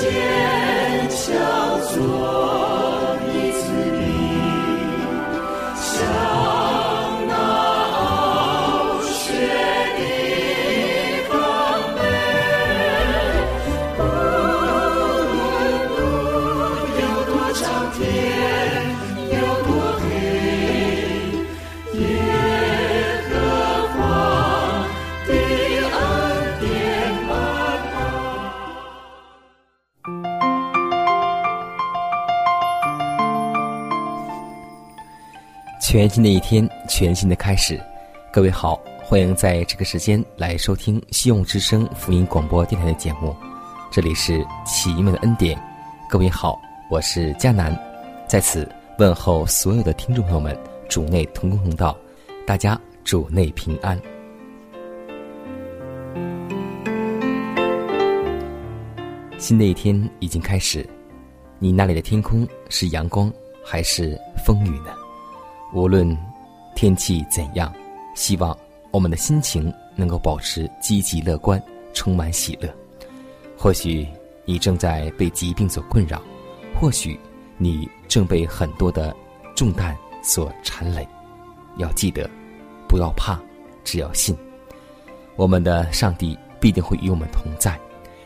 Cheers. 全新的一天，全新的开始。各位好，欢迎在这个时间来收听希望之声福音广播电台的节目。这里是奇妙的恩典。各位好，我是佳南，在此问候所有的听众朋友们，主内同工同道，大家主内平安。新的一天已经开始，你那里的天空是阳光还是风雨呢？无论天气怎样，希望我们的心情能够保持积极乐观，充满喜乐。或许你正在被疾病所困扰，或许你正被很多的重担所缠累。要记得，不要怕，只要信，我们的上帝必定会与我们同在。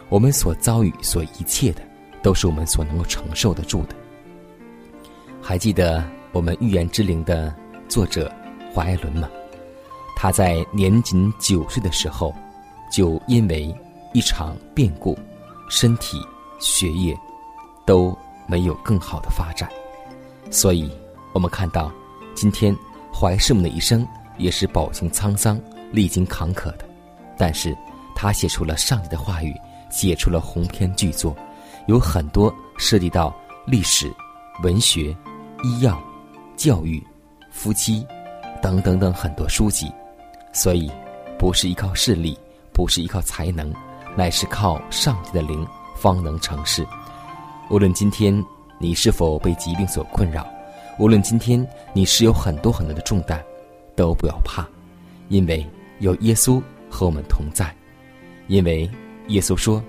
我们所遭遇、所一切的，都是我们所能够承受得住的。还记得。我们《预言之灵》的作者华艾伦嘛，他在年仅九岁的时候，就因为一场变故，身体、学业都没有更好的发展。所以，我们看到今天怀世们的一生也是饱经沧桑、历经坎坷的。但是他写出了上帝的话语，写出了鸿篇巨作，有很多涉及到历史、文学、医药。教育、夫妻等等等很多书籍，所以不是依靠势力，不是依靠才能，乃是靠上帝的灵方能成事。无论今天你是否被疾病所困扰，无论今天你是有很多很多的重担，都不要怕，因为有耶稣和我们同在。因为耶稣说：“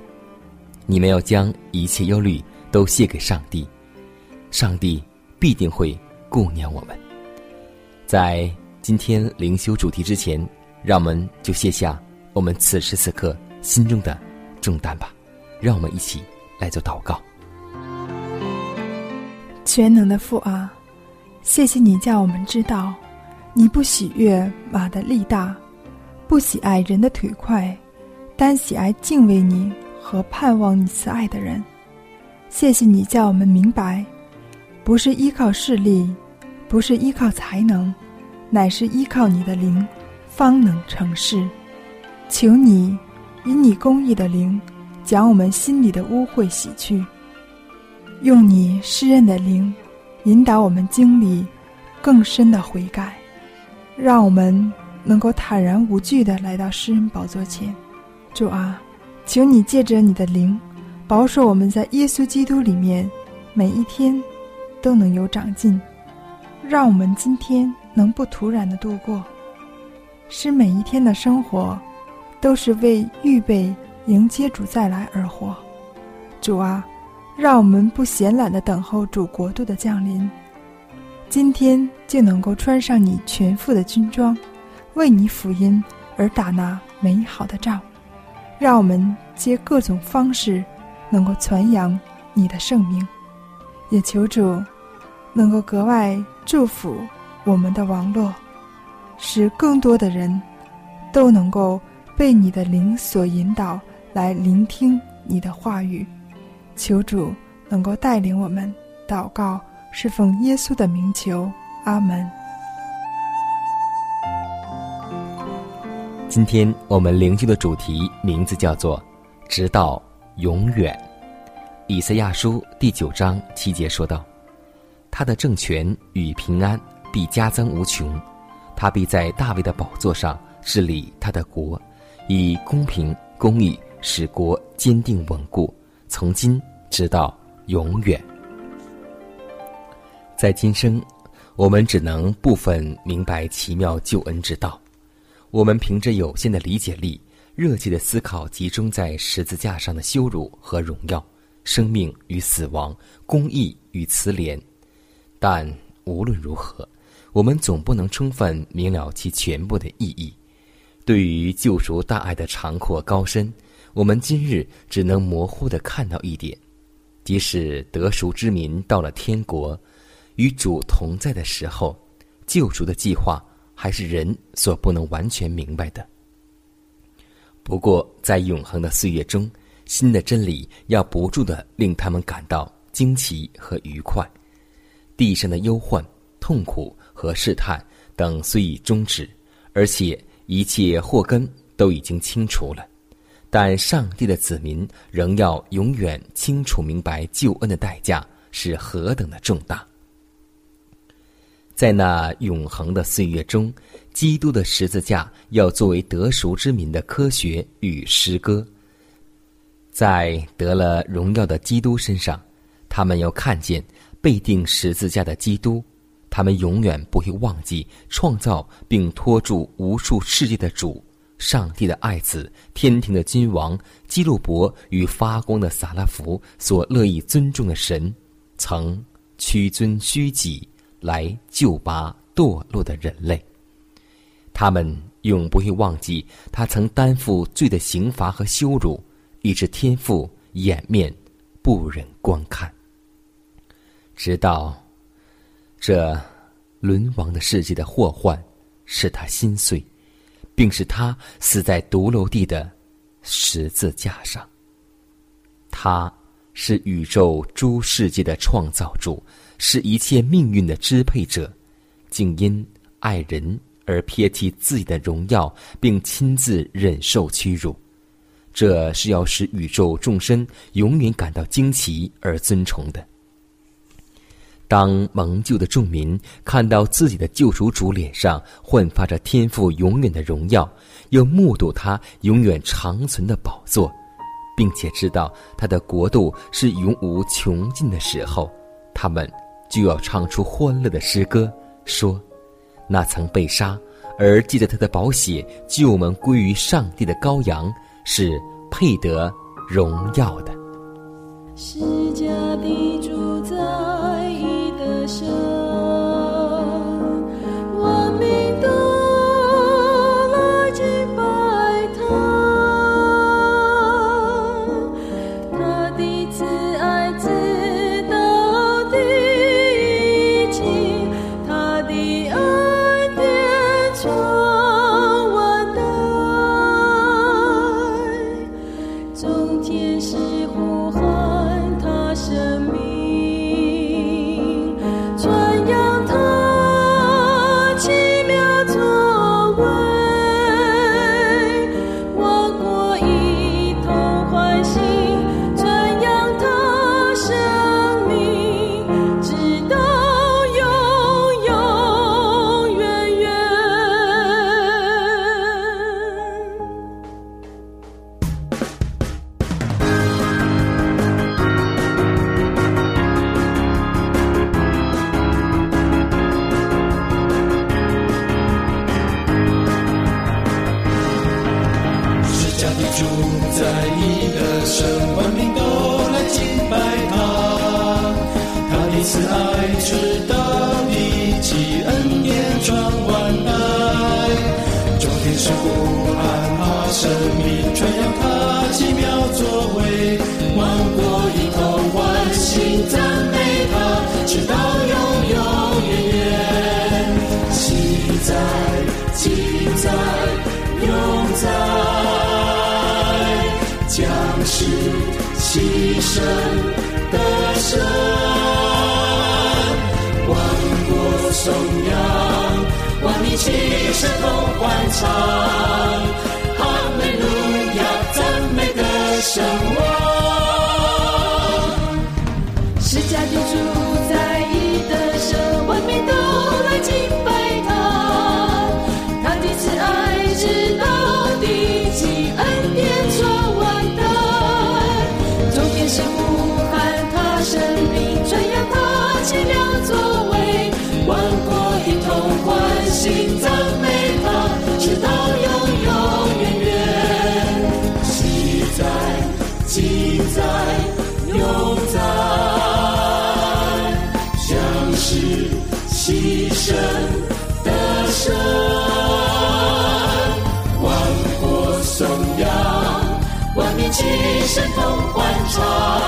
你们要将一切忧虑都卸给上帝，上帝必定会。”顾念我们，在今天灵修主题之前，让我们就卸下我们此时此刻心中的重担吧。让我们一起来做祷告。全能的父啊，谢谢你叫我们知道，你不喜悦马的力大，不喜爱人的腿快，单喜爱敬畏你和盼望你慈爱的人。谢谢你叫我们明白。不是依靠势力，不是依靠才能，乃是依靠你的灵，方能成事。求你以你公义的灵，将我们心里的污秽洗去；用你施恩的灵，引导我们经历更深的悔改，让我们能够坦然无惧的来到施恩宝座前。主啊，请你借着你的灵，保守我们在耶稣基督里面每一天。都能有长进，让我们今天能不突然的度过，使每一天的生活都是为预备迎接主再来而活。主啊，让我们不闲懒的等候主国度的降临，今天就能够穿上你全副的军装，为你福音而打那美好的仗。让我们借各种方式能够传扬你的圣名，也求主。能够格外祝福我们的网络，使更多的人都能够被你的灵所引导来聆听你的话语。求主能够带领我们祷告，是奉耶稣的名求，阿门。今天我们灵修的主题名字叫做“直到永远”。以赛亚书第九章七节说道：“他的政权与平安必加增无穷，他必在大卫的宝座上治理他的国，以公平公义使国坚定稳固，从今直到永远。”在今生，我们只能部分明白奇妙救恩之道。我们凭着有限的理解力，热切的思考，集中在十字架上的羞辱和荣耀、生命与死亡、公义与慈怜。但无论如何，我们总不能充分明了其全部的意义。对于救赎大爱的长阔高深，我们今日只能模糊的看到一点：即使得赎之民到了天国。与主同在的时候，救赎的计划还是人所不能完全明白的。不过，在永恒的岁月中，新的真理要不住的令他们感到惊奇和愉快。地上的忧患、痛苦和试探等虽已终止，而且一切祸根都已经清除了，但上帝的子民仍要永远清楚明白救恩的代价是何等的重大。在那永恒的岁月中，基督的十字架要作为得赎之民的科学与诗歌。在得了荣耀的基督身上，他们要看见被钉十字架的基督。他们永远不会忘记创造并托住无数世界的主、上帝的爱子、天庭的君王基路伯与发光的撒拉弗所乐意尊重的神，曾屈尊虚己。来救拔堕落的人类，他们永不会忘记他曾担负罪的刑罚和羞辱，以致天父掩面不忍观看。直到这沦亡的世界的祸患使他心碎，并使他死在独楼地的十字架上。他是宇宙诸世界的创造主。是一切命运的支配者，竟因爱人而撇弃自己的荣耀，并亲自忍受屈辱。这是要使宇宙众生永远感到惊奇而尊崇的。当蒙救的众民看到自己的救赎主脸上焕发着天赋永远的荣耀，又目睹他永远长存的宝座，并且知道他的国度是永无穷尽的时候，他们。就要唱出欢乐的诗歌，说：“那曾被杀而记得他的宝血救我们归于上帝的羔羊，是配得荣耀的。”是唱，哈利路亚，赞美的神王。释迦的主在意的神，万民都来敬拜他。他的慈爱直到地极，恩典传万代。众天使呼喊他生命，传扬他奇妙作为，万国一同欢欣赞美欢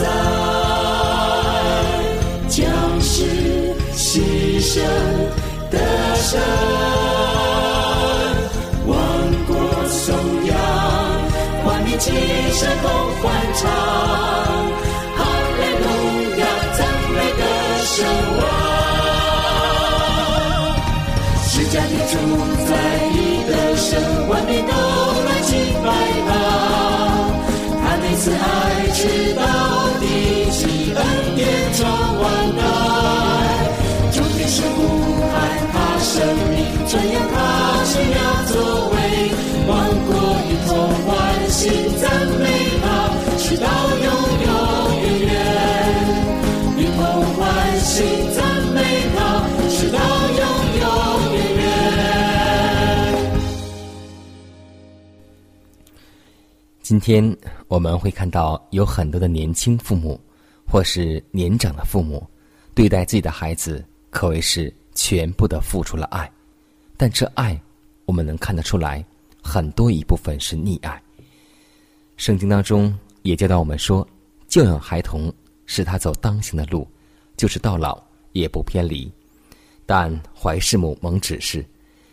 在，将是牺牲的神，万国颂扬，万民齐声同欢唱，哈利路亚，赞美的神王。释迦的主在意的神，万民都来敬拜他。他的慈爱直到，恩典传万代。众天使呼喊他生命，传扬他奇妙作为，万国一同欢欣赞美他，直到永永远远。一同欢欣赞美他，直到永永远远。今天我们会看到有很多的年轻父母，或是年长的父母，对待自己的孩子可谓是全部的付出了爱，但这爱我们能看得出来，很多一部分是溺爱。圣经当中也教导我们说，教养孩童使他走当行的路，就是到老也不偏离。但怀世母蒙指示，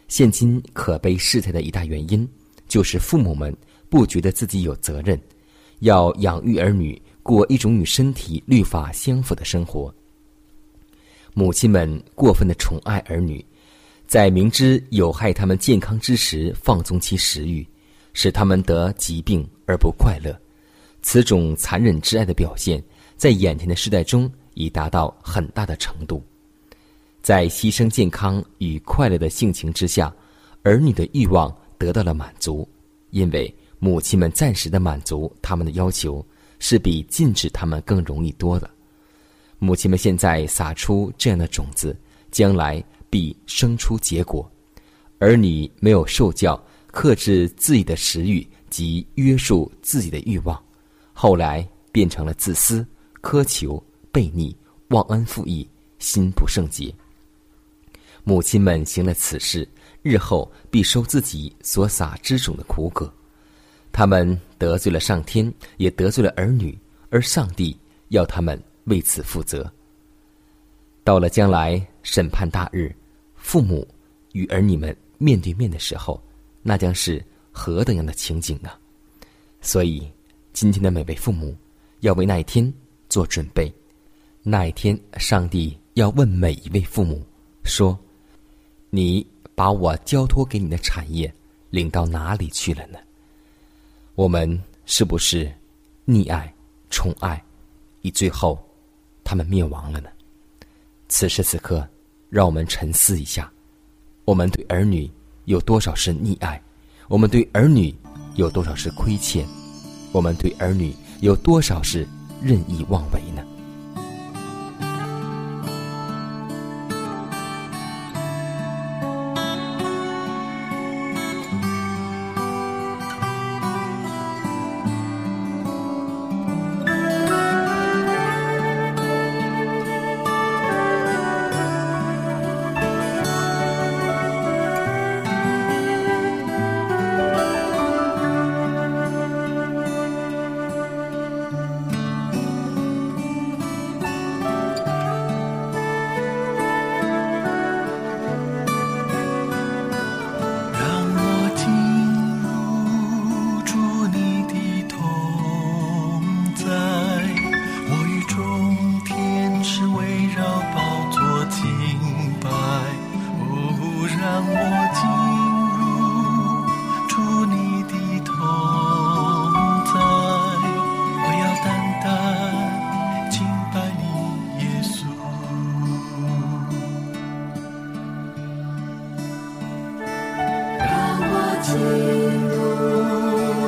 现今可悲事态的一大原因，就是父母们不觉得自己有责任，要养育儿女过一种与身体律法相符的生活。母亲们过分的宠爱儿女，在明知有害他们健康之时放纵其食欲，使他们得疾病而不快乐。此种残忍之爱的表现，在眼前的时代中已达到很大的程度。在牺牲健康与快乐的性情之下，儿女的欲望得到了满足，因为母亲们暂时的满足他们的要求，是比禁止他们更容易多的。母亲们现在撒出这样的种子，将来必生出结果。儿女没有受教，克制自己的食欲及约束自己的欲望，后来变成了自私、苛求、悖逆、忘恩负义、心不圣洁。母亲们行了此事，日后必收自己所撒之种的苦果。他们得罪了上天，也得罪了儿女，而上帝要他们为此负责。到了将来审判大日，父母与儿女们面对面的时候，那将是何等样的情景啊！所以，今天的每位父母要为那一天做准备。那一天，上帝要问每一位父母说：“你把我交托给你的产业领到哪里去了呢？”我们是不是溺爱、宠爱，以最后他们灭亡了呢？此时此刻，让我们沉思一下：我们对儿女有多少是溺爱？我们对儿女有多少是亏欠？我们对儿女有多少是任意妄为呢？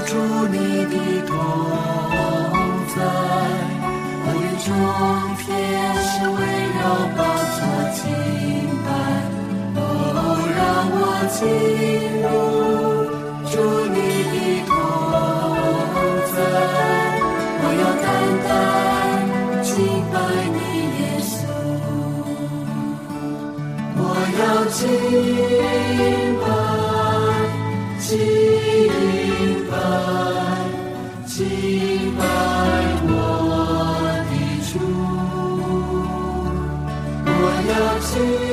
祝你的同在，我愿众天使围绕宝座敬拜。哦，让我进入祝你的同在，我要单单敬拜你，耶稣，我要敬。来祭拜我的主。我要去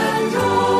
珍重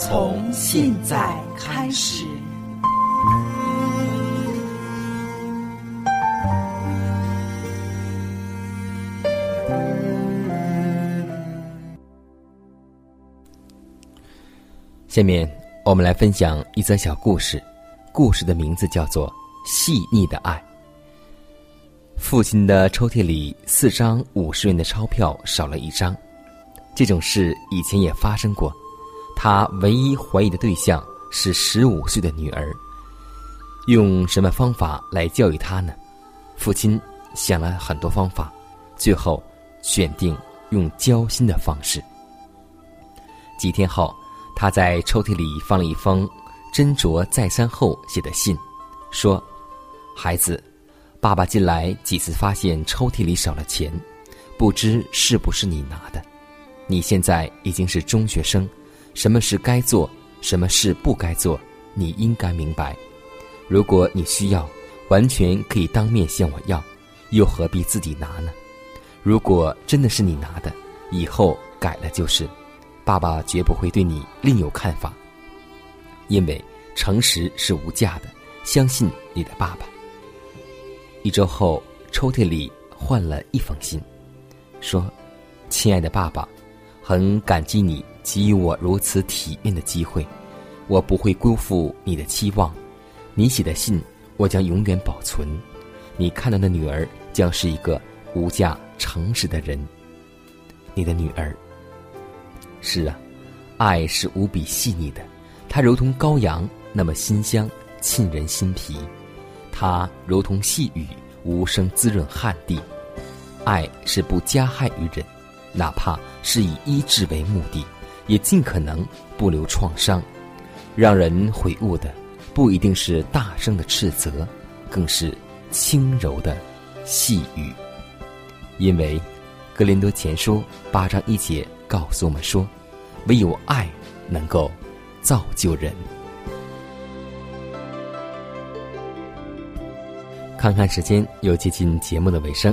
从现在开始。下面我们来分享一则小故事，故事的名字叫做《细腻的爱》。父亲的抽屉里四张五十元的钞票少了一张，这种事以前也发生过。他唯一怀疑的对象是十五岁的女儿，用什么方法来教育她呢？父亲想了很多方法，最后选定用交心的方式。几天后。他在抽屉里放了一封斟酌再三后写的信，说：“孩子，爸爸近来几次发现抽屉里少了钱，不知是不是你拿的。你现在已经是中学生，什么事该做，什么事不该做，你应该明白。如果你需要，完全可以当面向我要，又何必自己拿呢？如果真的是你拿的，以后改了就是。”爸爸绝不会对你另有看法，因为诚实是无价的。相信你的爸爸。一周后，抽屉里换了一封信，说：“亲爱的爸爸，很感激你给予我如此体面的机会，我不会辜负你的期望。你写的信，我将永远保存。你看到的女儿将是一个无价诚实的人。你的女儿。”是啊，爱是无比细腻的，它如同羔羊那么馨香，沁人心脾；它如同细雨，无声滋润旱地。爱是不加害于人，哪怕是以医治为目的，也尽可能不留创伤。让人悔悟的，不一定是大声的斥责，更是轻柔的细语。因为《格林多前书》八章一节。告诉我们说，唯有爱能够造就人。看看时间，又接近节目的尾声，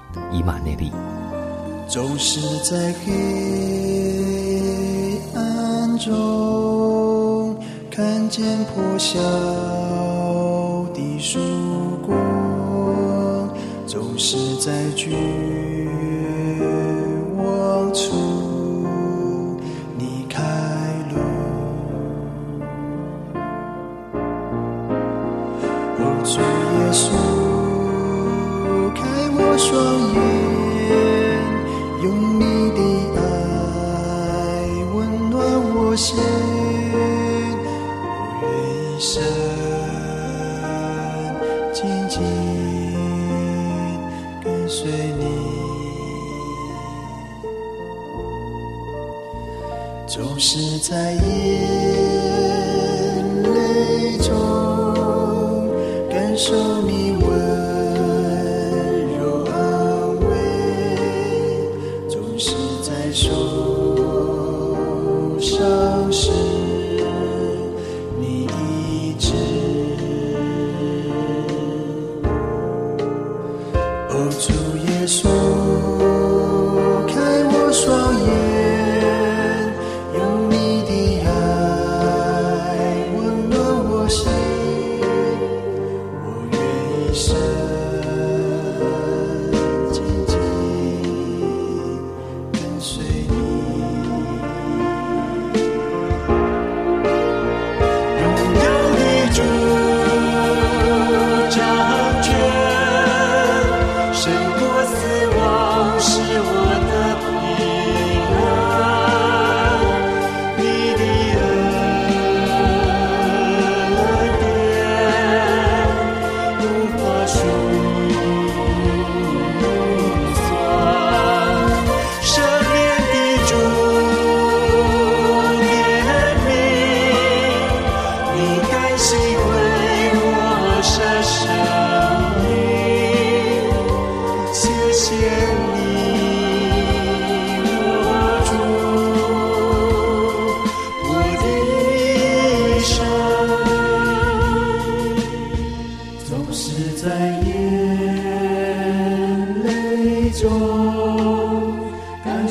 以马内利。总是在黑暗中看见破晓的曙光，总是在绝望处。双眼用你的爱温暖我心我愿一生静静跟随你。总是在眼泪中感受你温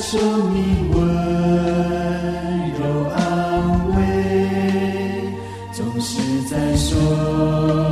说你温柔安慰总是在说